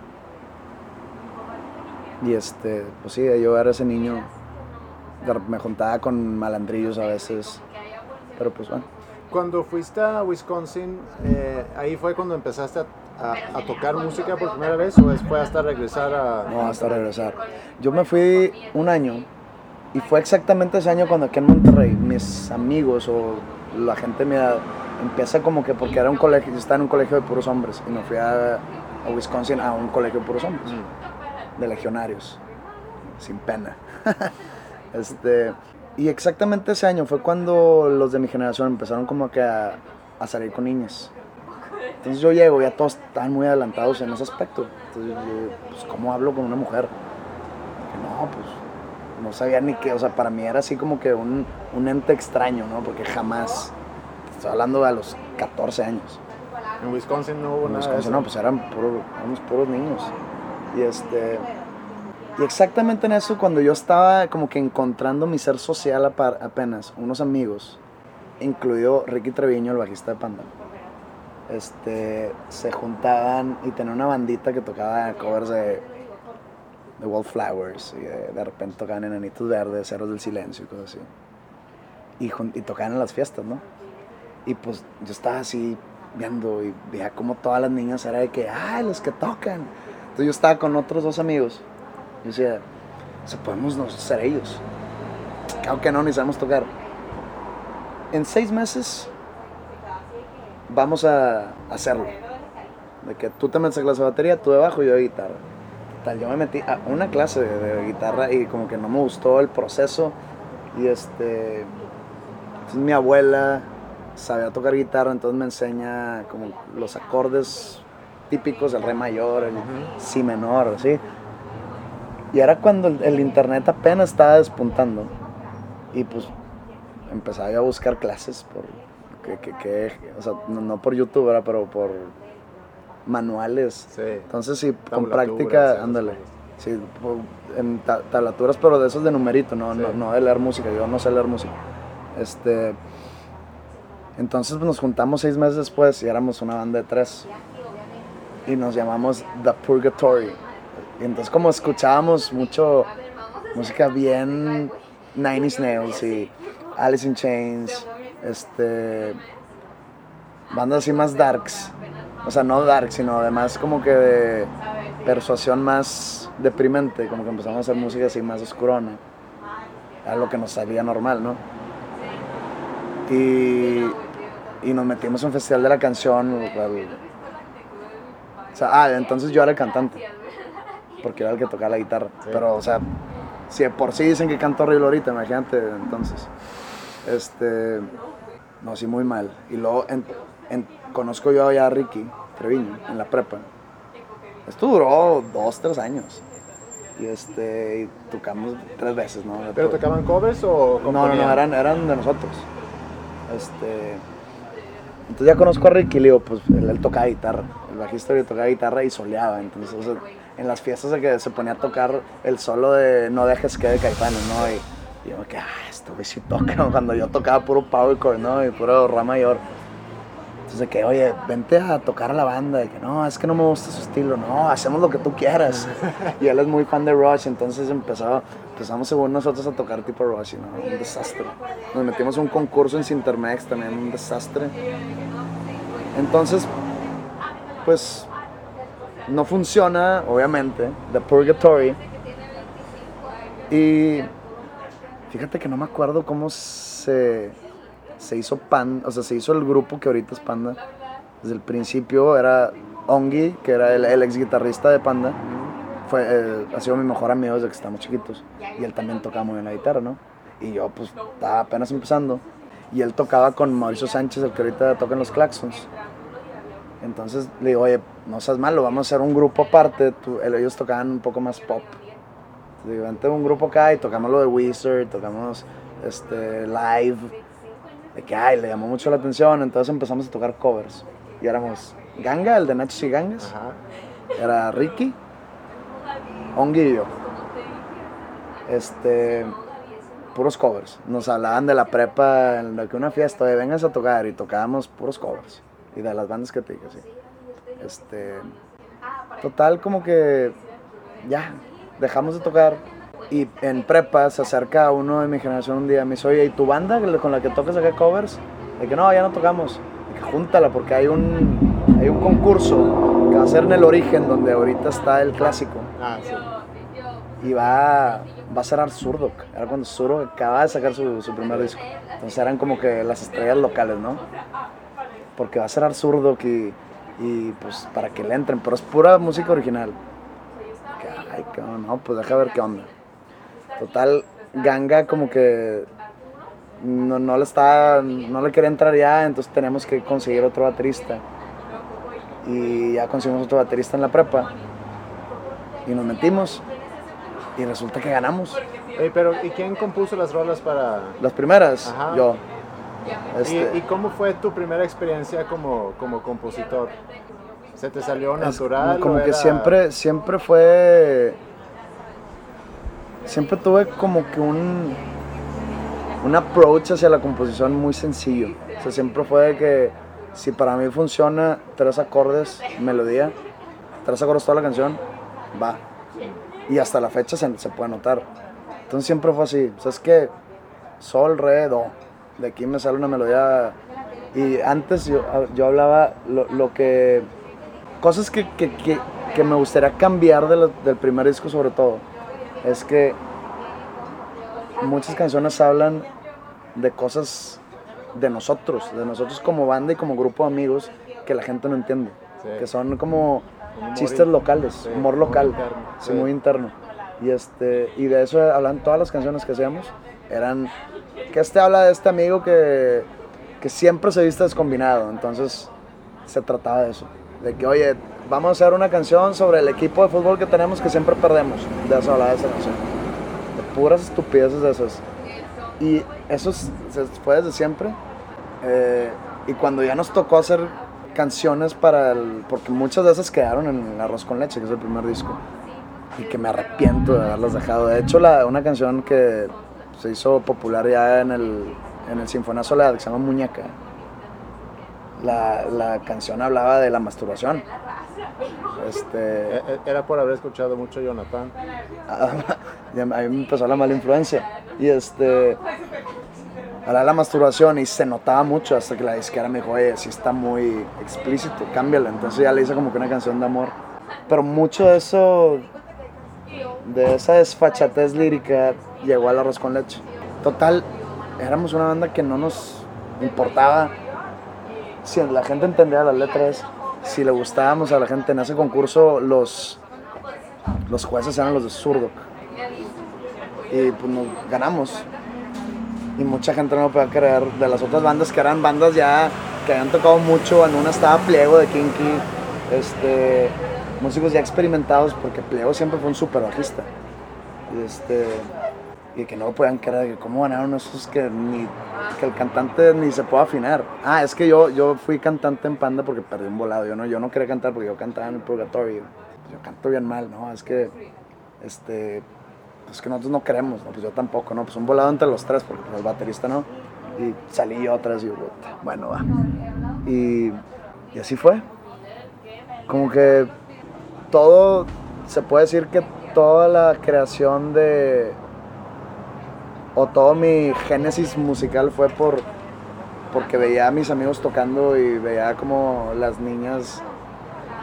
Y este, pues sí, yo era ese niño. Me juntaba con malandrillos a veces. Pero pues bueno. Cuando fuiste a Wisconsin, eh, ahí fue cuando empezaste a, a- a tocar música por primera vez o después hasta regresar a... No, hasta regresar. Yo me fui un año y fue exactamente ese año cuando aquí en Monterrey mis amigos o la gente me empieza como que porque era un colegio, yo estaba en un colegio de puros hombres y me fui a, a Wisconsin a un colegio de puros hombres, Mm. De legionarios, sin pena. este, y exactamente ese año fue cuando los de mi generación empezaron como que a, a salir con niñas. Entonces yo llego, ya todos están muy adelantados en ese aspecto. Entonces yo, pues, ¿cómo hablo con una mujer? Que no, pues, no sabía ni qué, o sea, para mí era así como que un, un ente extraño, ¿no? Porque jamás, estoy hablando a los 14 años. En Wisconsin no hubo En nada de Wisconsin, no, pues eran puros, éramos puros niños. Y este, y exactamente en eso, cuando yo estaba como que encontrando mi ser social apenas, unos amigos, incluido Ricky Treviño, el bajista de Panda, este, se juntaban y tenían una bandita que tocaba covers de, de Wallflowers y de, de repente tocaban Enanitos Verdes, Ceros del Silencio y cosas así. Y, y tocaban en las fiestas, ¿no? Y pues yo estaba así viendo y veía como todas las niñas era de que, ay, los que tocan. Yo estaba con otros dos amigos. Y decía, o sea, podemos nosotros ser ellos. Claro que no, ni sabemos tocar. En seis meses vamos a hacerlo. De que tú te metes a clase de batería, tú de bajo y yo de guitarra. Tal, yo me metí a una clase de, guitarra y como que no me gustó el proceso. Y este. Mi abuela sabía tocar guitarra, entonces me enseña como los acordes típicos, el re mayor, el si menor, así. Y era cuando el, el internet apenas estaba despuntando. Y pues empezaba yo a buscar clases por que, que- que- o sea, no, no por YouTube, ¿verdad? pero por manuales. Sí. Entonces sí, con práctica, esas ándale. Sí, en ta- tablaturas, pero de esos de numerito, no, Sí. no, no de leer música, yo no sé leer música. Este, entonces pues, nos juntamos seis meses después y éramos una banda de tres. Y nos llamamos The Purgatory. Y entonces como escuchábamos mucho música bien Nine Inch Nails y Alice in Chains, este, bandas así más darks. O sea, no dark, sino además como que de persuasión más deprimente, como que empezamos a hacer música así más oscurona. Era lo que nos salía normal, ¿no? Y, y nos metimos en un festival de la canción. O sea, ah, entonces yo era el cantante, porque era el que tocaba la guitarra. Pero, o sea, si de por sí dicen que canto horrible ahorita, imagínate, entonces. Este... No, sí, muy mal. Y luego en- en- conozco yo ya a Ricky Treviño en la prepa. Esto duró dos, tres años. Y este, y tocamos tres veces, ¿no? ¿Pero tocaban covers o No, no, no, componían? eran, eran de nosotros. Este. Entonces ya conozco a Ricky y digo, pues él, tocaba guitarra. El bajista tocaba guitarra y soleaba. Entonces, o en las fiestas de que se ponía a tocar el solo de No dejes que de ¿no? Y, yo me quedé, ah, esto güey sí toca. Cuando yo tocaba puro power chord, ¿no? Y puro ra mayor. Entonces de que, oye, vente a tocar a la banda. De que, no, es que no me gusta su estilo. No, hacemos lo que tú quieras. y él es muy fan de Rush, entonces empezó, empezamos según nosotros a tocar tipo Rush, y ¿no? Un desastre. Nos metimos en un concurso en Cintermex también, un desastre. Entonces, pues, no funciona, obviamente, The Purgatory. Y fíjate que no me acuerdo cómo se, se hizo Panda, o sea, se hizo el grupo que ahorita es Panda. Desde el principio era Ongi, que era el, ex guitarrista de Panda. Fue, eh, ha sido mi mejor amigo desde que estamos chiquitos. Y él también tocaba muy bien la guitarra, ¿no? Y yo, pues, estaba apenas empezando. Y él tocaba con Mauricio Sánchez, el que ahorita toca en los Claxons. Entonces le digo, oye, no seas malo, vamos a hacer un grupo aparte. Tú- ellos tocaban un poco más pop. Le digo, vente un grupo acá y tocamos lo de Wizard, tocamos este, live. De que, ay, le llamó mucho la atención. Entonces empezamos a tocar covers. Y éramos Ganga, el de Nachos y Gangas. Ajá. Era Ricky, Ongi y yo. Este, puros covers. Nos hablaban de la prepa, en la que una fiesta, de vengas a tocar y tocábamos puros covers. Y de las bandas que te dije, sí. Este, total, como que ya, dejamos de tocar. Y en prepa se acerca uno de mi generación un día y me dice, oye, ¿y tu banda con la que tocas acá covers? De que no, ya no tocamos. De que júntala porque hay un, hay un concurso que va a ser en el origen, donde ahorita está el clásico. Ah, sí. Y va, va a ser Arzurdok. Era cuando Zurdok acaba de sacar su, su primer disco. Entonces eran como que las estrellas locales, ¿no? Porque va a ser Arzurdok y, y pues para que le entren. Pero es pura música original. Ay, no, pues deja ver qué onda. Total, Ganga como que no, no le estaba, no le quería entrar ya, entonces tenemos que conseguir otro baterista. Y ya conseguimos otro baterista en la prepa. Y nos metimos. Y resulta que ganamos. Pero ¿y quién compuso las rolas para...? Las primeras, Ajá. yo. ¿Y, Este, y cómo fue tu primera experiencia como, como compositor? ¿Se te salió es natural? como o que era- siempre, siempre fue. Siempre tuve como que un. Un approach hacia la composición muy sencillo. O sea, siempre fue de que si para mí funciona tres acordes, melodía, tres acordes toda la canción, va. Y hasta la fecha se, se puede notar. Entonces siempre fue así. O sea, sol, re, do. De aquí me sale una melodía. Y antes yo, yo hablaba lo, lo que. Cosas que, que, que, que me gustaría cambiar de del primer disco, sobre todo. Es que muchas canciones hablan de cosas de nosotros, de nosotros como banda y como grupo de amigos que la gente no entiende. Sí. Que son como Humor chistes locales, sí, humor local, interno, sí, sí. muy interno. Y, este, y de eso hablan todas las canciones que hacíamos. Eran que este habla de este amigo que, que siempre se viste descombinado. Entonces se trataba de eso. De que, oye, vamos a hacer una canción sobre el equipo de fútbol que tenemos que siempre perdemos. De eso hablaba esa canción. De puras estupideces de esas. Y eso es- fue desde siempre. Eh, y cuando ya nos tocó hacer canciones para el... Porque muchas de esas quedaron en Arroz con Leche, que es el primer disco. Y que me arrepiento de haberlas dejado. De hecho, la, una canción que se hizo popular ya en el, en el Sinfonía Soledad, que se llama Muñeca. La, la canción hablaba de la masturbación. Este, E- e- Era por haber escuchado mucho Jonathan. a mí me empezó la mala influencia. Y este. De la masturbación y se notaba mucho hasta que la disquera me dijo, oye, sí está muy explícito, cámbiala. Entonces ya le hice como que una canción de amor. Pero mucho de eso, de esa desfachatez lírica, llegó al arroz con leche. Total, éramos una banda que no nos importaba si la gente entendía las letras, si le gustábamos a la gente en ese concurso, los, los jueces eran los de Surdoc. Y pues nos ganamos. Y mucha gente no podía creer de las otras bandas que eran bandas ya que habían tocado mucho. En una estaba Pliego de Kinky, este, músicos ya experimentados, porque Pliego siempre fue un super bajista. Este, que no lo podían creer, que cómo ganaron esos que, ni, que el cantante ni se puede afinar. Ah, es que yo, yo fui cantante en Panda porque perdí un volado. Yo no, yo no quería cantar porque yo cantaba en el Purgatorio. Yo canto bien mal, ¿no? Es que, este, pues que nosotros no queremos, ¿no? Pues yo tampoco, ¿no? Pues un volado entre los tres, porque el baterista no. Y salí yo vez y bueno, va. Y, y así fue. Como que todo, se puede decir que toda la creación de, o todo mi génesis musical fue por, porque veía a mis amigos tocando y veía como las niñas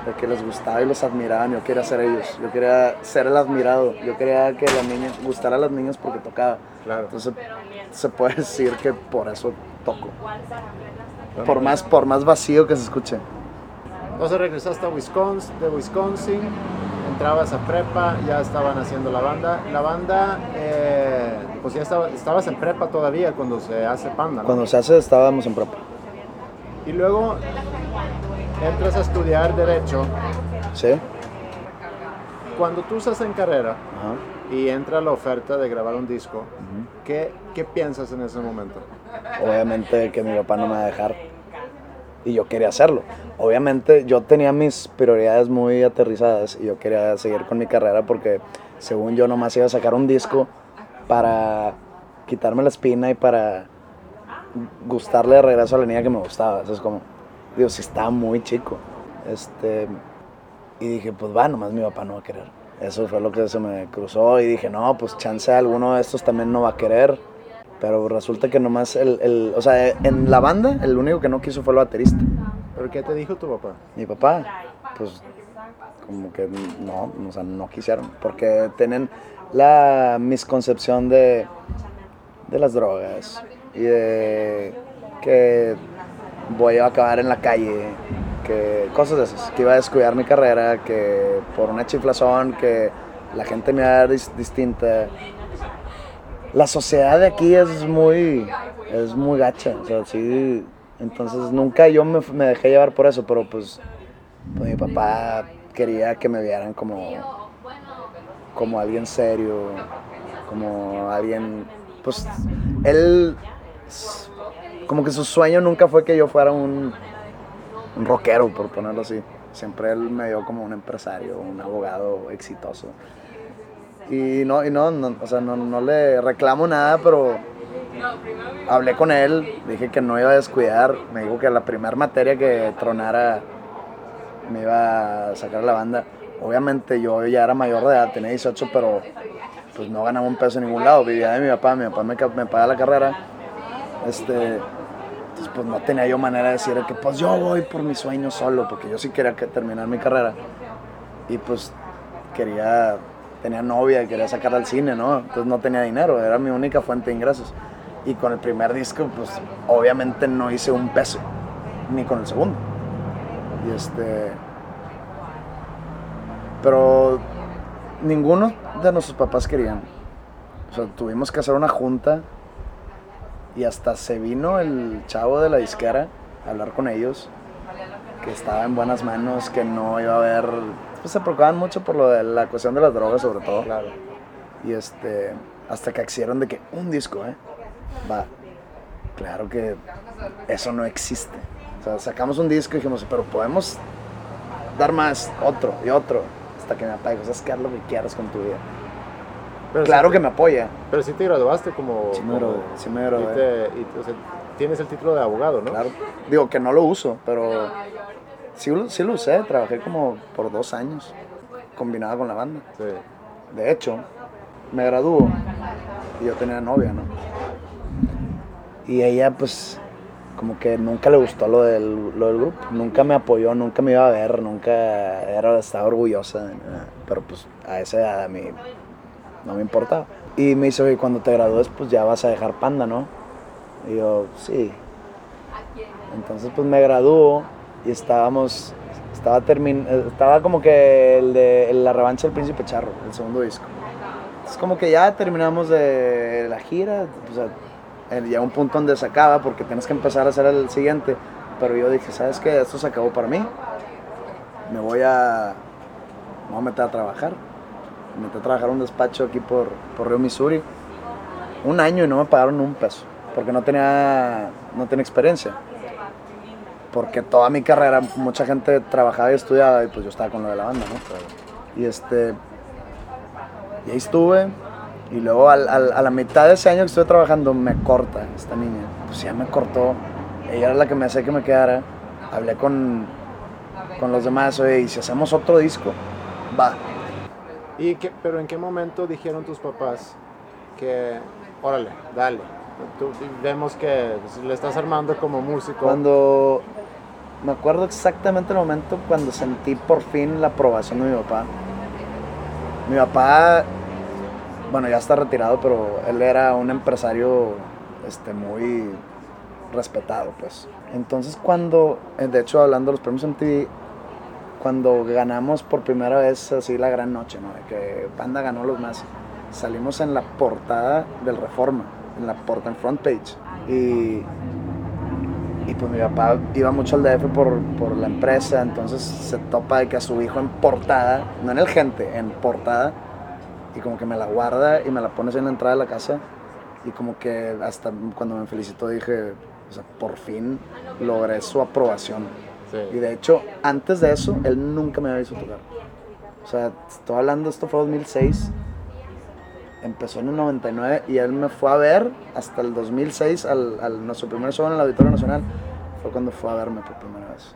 de que les gustaba y los admiraban, yo quería ser ellos, yo quería ser el admirado, yo quería que las niñas, gustara a las niñas porque tocaba. Claro. Entonces se puede decir que por eso toco. Por más, por más vacío que se escuche. Entonces regresaste a Wisconsin, de Wisconsin, entrabas a prepa, ya estaban haciendo la banda. La banda, eh, pues ya estaba, estabas en prepa todavía cuando se hace Panda, ¿no? Cuando se hace estábamos en prepa. Y luego entras a estudiar Derecho. ¿Sí? Cuando tú estás en carrera Ajá. y entra la oferta de grabar un disco, ¿qué, ¿qué piensas en ese momento? Obviamente que mi papá no me va a dejar. Y yo quería hacerlo. Obviamente yo tenía mis prioridades muy aterrizadas y yo quería seguir con mi carrera porque según yo nomás iba a sacar un disco para quitarme la espina y para gustarle de regreso a la niña que me gustaba. Eso es como, digo, si estaba muy chico. Este, y dije, pues va, nomás mi papá no va a querer. Eso fue lo que se me cruzó y dije, no, pues chance alguno de estos también no va a querer. Pero resulta que nomás el, el, o sea, en la banda el único que no quiso fue el baterista. ¿Pero qué te dijo tu papá? Mi papá, pues como que no, o sea, no quisieron. Porque tienen la misconcepción de, de las drogas y de que voy a acabar en la calle, que cosas de esas, que iba a descuidar mi carrera, que por una chiflazón, que la gente me va a ver distinta. La sociedad de aquí es muy, es muy gacha, o sea, sí, entonces nunca yo me, me dejé llevar por eso, pero pues, pues mi papá quería que me vieran como, como alguien serio, como alguien, pues él, como que su sueño nunca fue que yo fuera un, un rockero, por ponerlo así. Siempre él me vio como un empresario, un abogado exitoso. Y no, y no, no, o sea, no, no le reclamo nada, pero hablé con él, dije que no iba a descuidar, me dijo que la primera materia que tronara me iba a sacar la banda. Obviamente yo ya era mayor de edad, tenía 18, pero pues no ganaba un peso en ningún lado, vivía de mi papá, mi papá me, me paga la carrera. Este, entonces pues no tenía yo manera de decir que pues yo voy por mi sueño solo, porque yo sí quería que terminar mi carrera. Y pues quería, tenía novia quería sacarla al cine, ¿no? Entonces no tenía dinero, era mi única fuente de ingresos. Y con el primer disco, pues obviamente no hice un peso, ni con el segundo. Y este. Pero ninguno de nuestros papás querían. O sea, tuvimos que hacer una junta y hasta se vino el chavo de la disquera a hablar con ellos, que estaba en buenas manos, que no iba a haber. Pues se preocupaban mucho por lo de la cuestión de las drogas, sobre todo. Claro. Y este, hasta que accedieron de que un disco, ¿eh? Va. Claro que eso no existe. sea, sacamos un disco y dijimos, pero podemos dar más, otro y otro, hasta que me apague. O sea, es que haz lo que quieras con tu vida. Pero Claro que me apoya. Pero sí te graduaste como... Sí me gradué, sí me y te- y, o sea, tienes el título de abogado, ¿no? Claro. Digo que no lo uso, pero sí, lo- sí lo usé. Trabajé como por dos años combinado con la banda. Sí. De hecho, me graduó y yo tenía novia, ¿no? Y ella, pues, como que nunca le gustó lo del, lo del grupo. Nunca me apoyó, nunca me iba a ver, nunca era, estaba orgullosa. Pero pues a esa edad a mí no me importaba. Y me dice, oye, cuando te gradúes, pues ya vas a dejar panda, ¿no? Y yo, sí. Entonces, pues me graduó y estábamos, estaba, termin estaba como que el de la revancha del Príncipe Charro, el segundo disco. Es como que ya terminamos de la gira, o sea, eh, ya un punto donde se acaba porque tienes que empezar a hacer el siguiente. Pero yo dije, ¿sabes qué? Esto se acabó para mí. Me voy a, me voy a meter a trabajar. Me metí a trabajar en un despacho aquí por, por Río Missouri. Un año y no me pagaron un peso. Porque no tenía, no tenía experiencia. Porque toda mi carrera, mucha gente trabajaba y estudiaba y pues yo estaba con lo de la banda, ¿no? Y este, y ahí estuve. Y luego al- al- a la mitad de ese año que estuve trabajando me corta esta niña. Pues ya me cortó. Ella era la que me hacía que me quedara. Hablé con, con los demás, oye, y si hacemos otro disco, va. ¿Y qué, pero en qué momento dijeron tus papás que, órale, dale? Tú, vemos que le estás armando como músico. Cuando me acuerdo exactamente el momento cuando sentí por fin la aprobación de mi papá. Mi papá, bueno, ya está retirado, pero él era un empresario este, muy respetado, pues. Entonces cuando, eh, de hecho hablando de los premios MTV, cuando ganamos por primera vez así la gran noche, ¿no? De que Panda ganó los más, salimos en la portada del Reforma, en la portada, en front page. Y y pues mi papá iba mucho al DF por, por la empresa, entonces se topa de que a su hijo en portada, no en el gente, en portada, y como que me la guarda y me la pones en la entrada de la casa, y como que hasta cuando me felicitó dije, o sea, por fin logré su aprobación. Sí. Y de hecho, antes de eso, él nunca me había visto tocar. O sea, estoy hablando, esto fue 2006, empezó en el 99 y él me fue a ver hasta el 2006, al, al nuestro primer show en el Auditorio Nacional, fue cuando fue a verme por primera vez.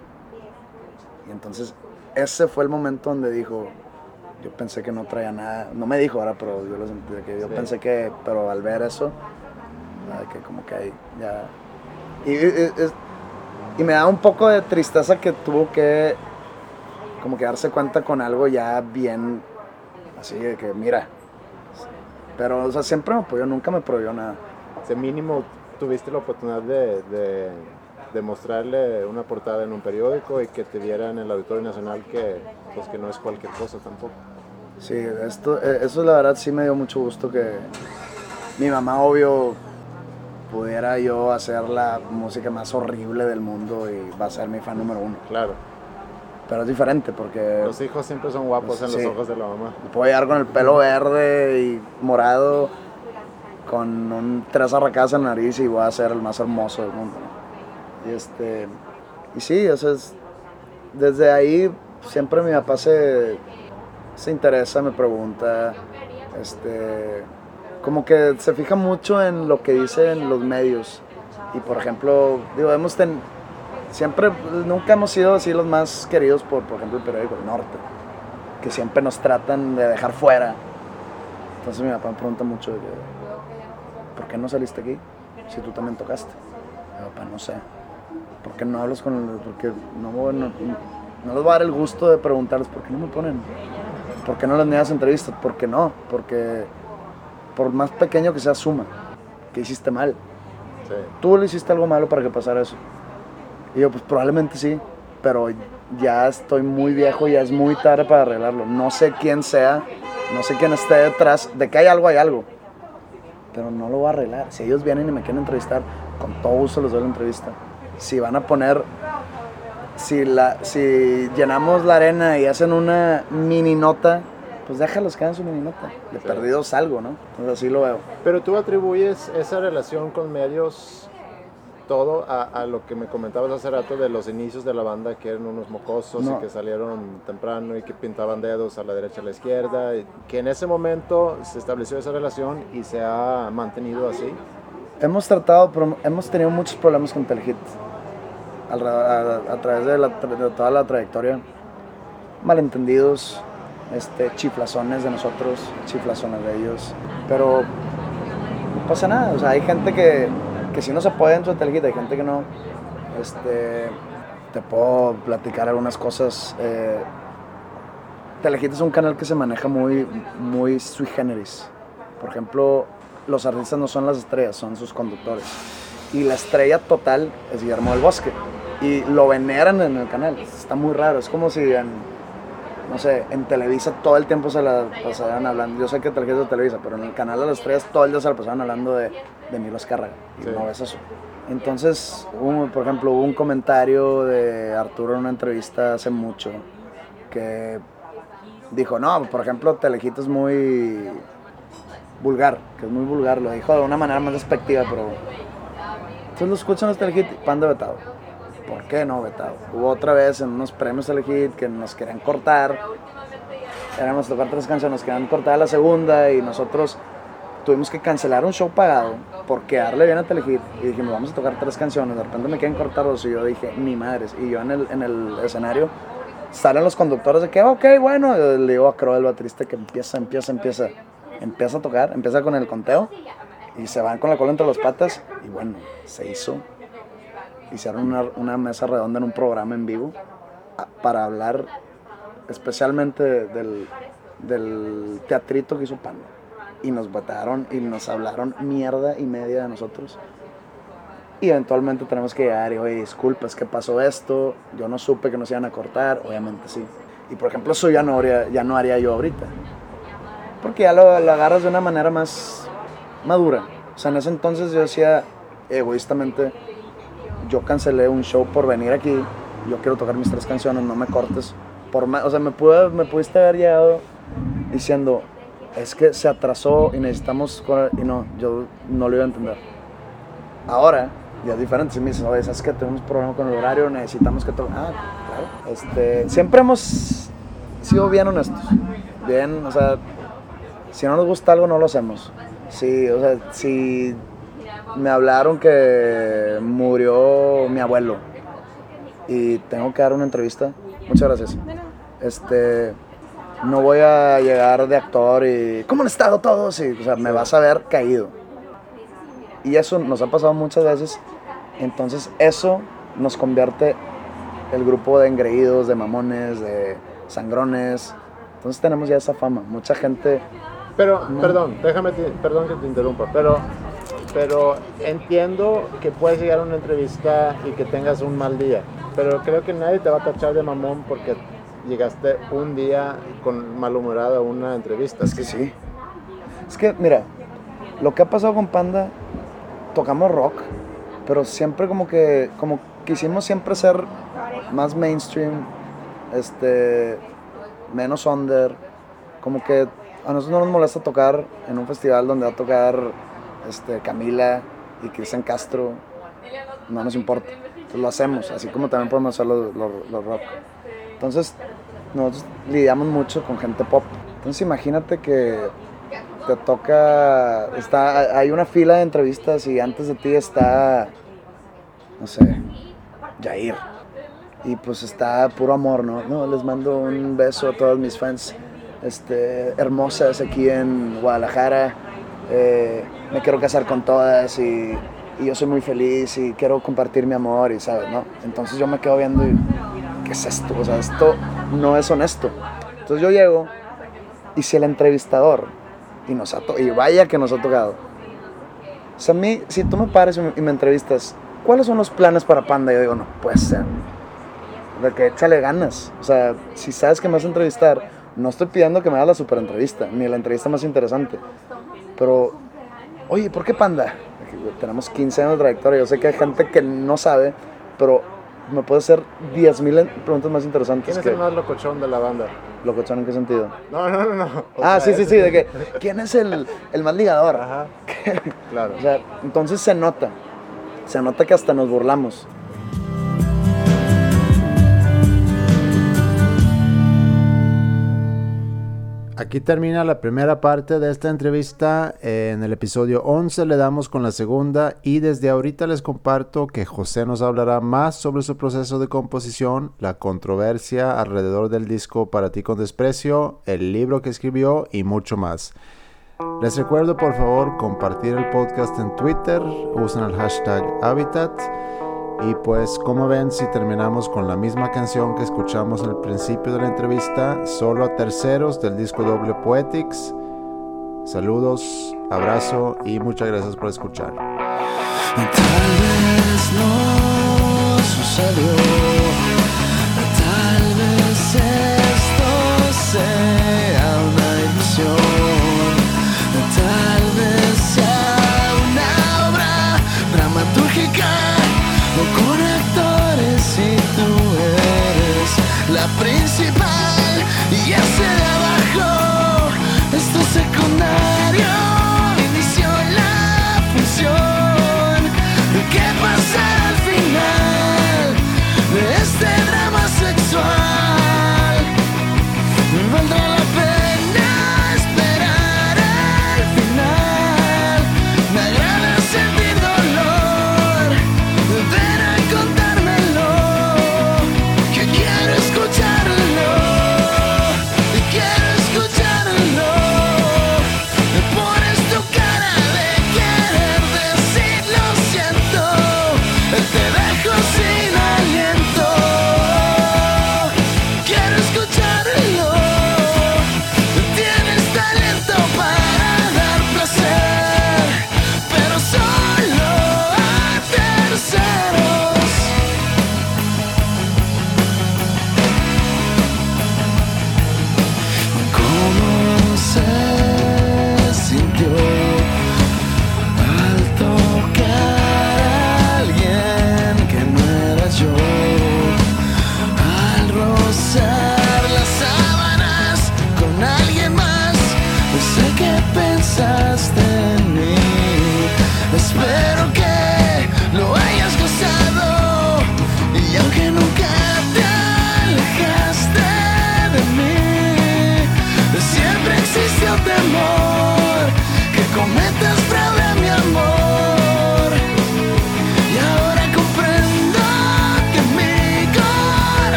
Y entonces, ese fue el momento donde dijo, yo pensé que no traía nada, no me dijo ahora, pero yo lo sentí, de que yo Sí. pensé que, pero al ver eso, que como que ahí ya... Y me da un poco de tristeza que tuvo que como que darse cuenta con algo ya bien así de que mira pero o sea siempre me apoyó nunca me prohibió nada. O sea, mínimo tuviste la oportunidad de, de, de mostrarle una portada en un periódico y que te viera en el Auditorio Nacional que, pues, que no es cualquier cosa tampoco. sí esto eh, eso la verdad sí me dio mucho gusto que mi mamá obvio pudiera yo hacer la música más horrible del mundo y va a ser mi fan número uno. Claro, pero es diferente porque los hijos siempre son guapos en Sí. los ojos de la mamá. Puedo llegar con el pelo verde y morado, con un, tres arracadas en la nariz y voy a ser el más hermoso del mundo. Y este, y sí, eso es, desde ahí siempre mi papá se, se interesa, me pregunta, este, como que se fija mucho en lo que dicen los medios. Y por ejemplo, digo, hemos ten- siempre, nunca hemos sido así los más queridos por, por ejemplo, el periódico El Norte que siempre nos tratan de dejar fuera. Entonces mi papá me pregunta mucho, ¿por qué no saliste aquí si tú también tocaste? Mi papá, no sé. ¿Por qué no hablas con el, porque no, no, no, les voy a dar el gusto de preguntarles por qué no me ponen? ¿Por qué no les niegas entrevistas? ¿Por qué no? Porque por más pequeño que sea suma, que hiciste mal. Sí. ¿Tú le hiciste algo malo para que pasara eso? Y yo, pues probablemente sí, pero ya estoy muy viejo, ya es muy tarde para arreglarlo. No sé quién sea, no sé quién esté detrás. De que hay algo, hay algo. Pero no lo voy a arreglar. Si ellos vienen y me quieren entrevistar, con todo gusto les doy la entrevista. Si van a poner, si, la, si llenamos la arena y hacen una mini nota, pues déjalos que hagan su mini nota. De Sí. perdidos algo, ¿no? Entonces así lo veo. Pero tú atribuyes esa relación con medios todo a, a lo que me comentabas hace rato de los inicios de la banda, que eran unos mocosos No. y que salieron temprano y que pintaban dedos a la derecha y a la izquierda, y que en ese momento se estableció esa relación y se ha mantenido así. Hemos tratado, pero hemos tenido muchos problemas con Telehit alrededor- a, a través de, la de toda la trayectoria. Malentendidos, este, chiflazones de nosotros, chiflazones de ellos. Pero no pasa nada. O sea, hay gente que, que sí nos apoya en su Telehit, hay gente que no. Este, te puedo platicar algunas cosas. Eh, Telehit es un canal que se maneja muy, muy sui generis. Por ejemplo, los artistas no son las estrellas, son sus conductores. Y la estrella total es Guillermo del Bosque. Y lo veneran en el canal. Está muy raro. Es como si en, no sé, en Televisa todo el tiempo se la pasaran hablando. Yo sé que Televisa es de Televisa, pero en el canal de las estrellas todo el día se la pasaban hablando de, de Milo Azcárraga. Y Sí. no ves eso. Entonces, hubo, por ejemplo, hubo un comentario de Arturo en una entrevista hace mucho que dijo, no, por ejemplo, Telejito es muy vulgar, que es muy vulgar, lo dijo de una manera más despectiva, pero... Entonces lo escuchan los Telehit, Panda vetado. ¿Por qué no vetado? Hubo otra vez en unos premios Telehit que nos querían cortar, éramos tocar tres canciones, nos querían cortar la segunda y nosotros tuvimos que cancelar un show pagado por quedarle bien a Telehit y dijimos, vamos a tocar tres canciones, de repente me quieren cortar dos y yo dije, ni madres, y yo en el, en el escenario salen los conductores de que, ok, bueno, le digo a Crow, el baterista, que empieza, empieza, empieza, empieza a tocar, empieza con el conteo y se van con la cola entre las patas y bueno, se hizo. Hicieron una, una mesa redonda en un programa en vivo para hablar especialmente del, del teatrito que hizo Panda. Y nos votaron y nos hablaron mierda y media de nosotros. Y eventualmente tenemos que llegar y, oye, disculpas, ¿qué pasó esto? Yo no supe que nos iban a cortar, obviamente sí. Y por ejemplo, eso ya no haría, ya no haría yo ahorita. Porque ya lo, lo agarras de una manera más madura. O sea, en ese entonces yo decía, egoístamente, yo cancelé un show por venir aquí, yo quiero tocar mis tres canciones, no me cortes. Por ma- o sea, me, pude, me pudiste haber llegado diciendo, es que se atrasó y necesitamos... cor-". Y no, yo no lo iba a entender. Ahora, ya es diferente. Si me dicen, oye, ¿sabes que tenemos problema con el horario? Necesitamos que toque. Ah, claro. Este, siempre hemos sido bien honestos. Bien, o sea, si no nos gusta algo, no lo hacemos. Si, o sea, si me hablaron que murió mi abuelo y tengo que dar una entrevista, muchas gracias. Este, no voy a llegar de actor y ¿cómo han estado todos? Y, o sea, me vas a ver caído. Y eso nos ha pasado muchas veces. Entonces eso nos convierte el grupo de engreídos, de mamones, de sangrones. Entonces tenemos ya esa fama. Mucha gente... Pero, perdón, déjame, te- perdón que te interrumpa, pero, pero entiendo que puedes llegar a una entrevista y que tengas un mal día, pero creo que nadie te va a tachar de mamón porque llegaste un día con malhumorado a una entrevista. Es que sí. Es que, mira, lo que ha pasado con Panda, tocamos rock, pero siempre como que, como quisimos siempre ser más mainstream, este, menos under, como que a nosotros no nos molesta tocar en un festival donde va a tocar este, Camila y Cristian Castro, no nos importa, lo hacemos, así como también podemos hacer los rock. Entonces, nosotros lidiamos mucho con gente pop. Entonces, imagínate que te toca, está, hay una fila de entrevistas y antes de ti está, no sé, Jair. Y pues está puro amor, ¿no? No, les mando un beso a todos mis fans este, hermosas aquí en Guadalajara. Eh, me quiero casar con todas y, yo soy muy feliz y quiero compartir mi amor y, ¿sabes? ¿no? Entonces yo me quedo viendo y, ¿qué es esto? O sea, esto no es honesto. Entonces yo llego y si el entrevistador, y, nos ha y vaya que nos ha tocado, o sea, a mí, si tú me pares y me, entrevistas, ¿cuáles son los planes para Panda? Yo digo, no, puede ser. De que échale ganas. O sea, si sabes que me vas a entrevistar, no estoy pidiendo que me hagas la super entrevista, ni la entrevista más interesante. Pero, oye, ¿por qué Panda? Tenemos 15 años de trayectoria, yo sé que hay gente que no sabe, pero me puede hacer 10.000 preguntas más interesantes. ¿Quién es el más locochón de la banda? ¿Locochón en qué sentido? No, no, no. no. Ah, sí, sí, sí, de que, ¿quién es el, el más ligador? Ajá. claro. o sea, entonces se nota, se nota que hasta nos burlamos. aquí termina la primera parte de esta entrevista. Eh, en el episodio 11 le damos con la segunda y desde ahorita les comparto que José nos hablará más sobre su proceso de composición, la controversia alrededor del disco Para ti con desprecio, el libro que escribió y mucho más. Les recuerdo por favor compartir el podcast en Twitter, usen el hashtag Habitat. Y pues como ven, si terminamos con la misma canción que escuchamos al principio de la entrevista, solo a terceros del disco doble Poetics. Saludos, abrazo y muchas gracias por escuchar. Tal vez no sucedió, tal vez esto se...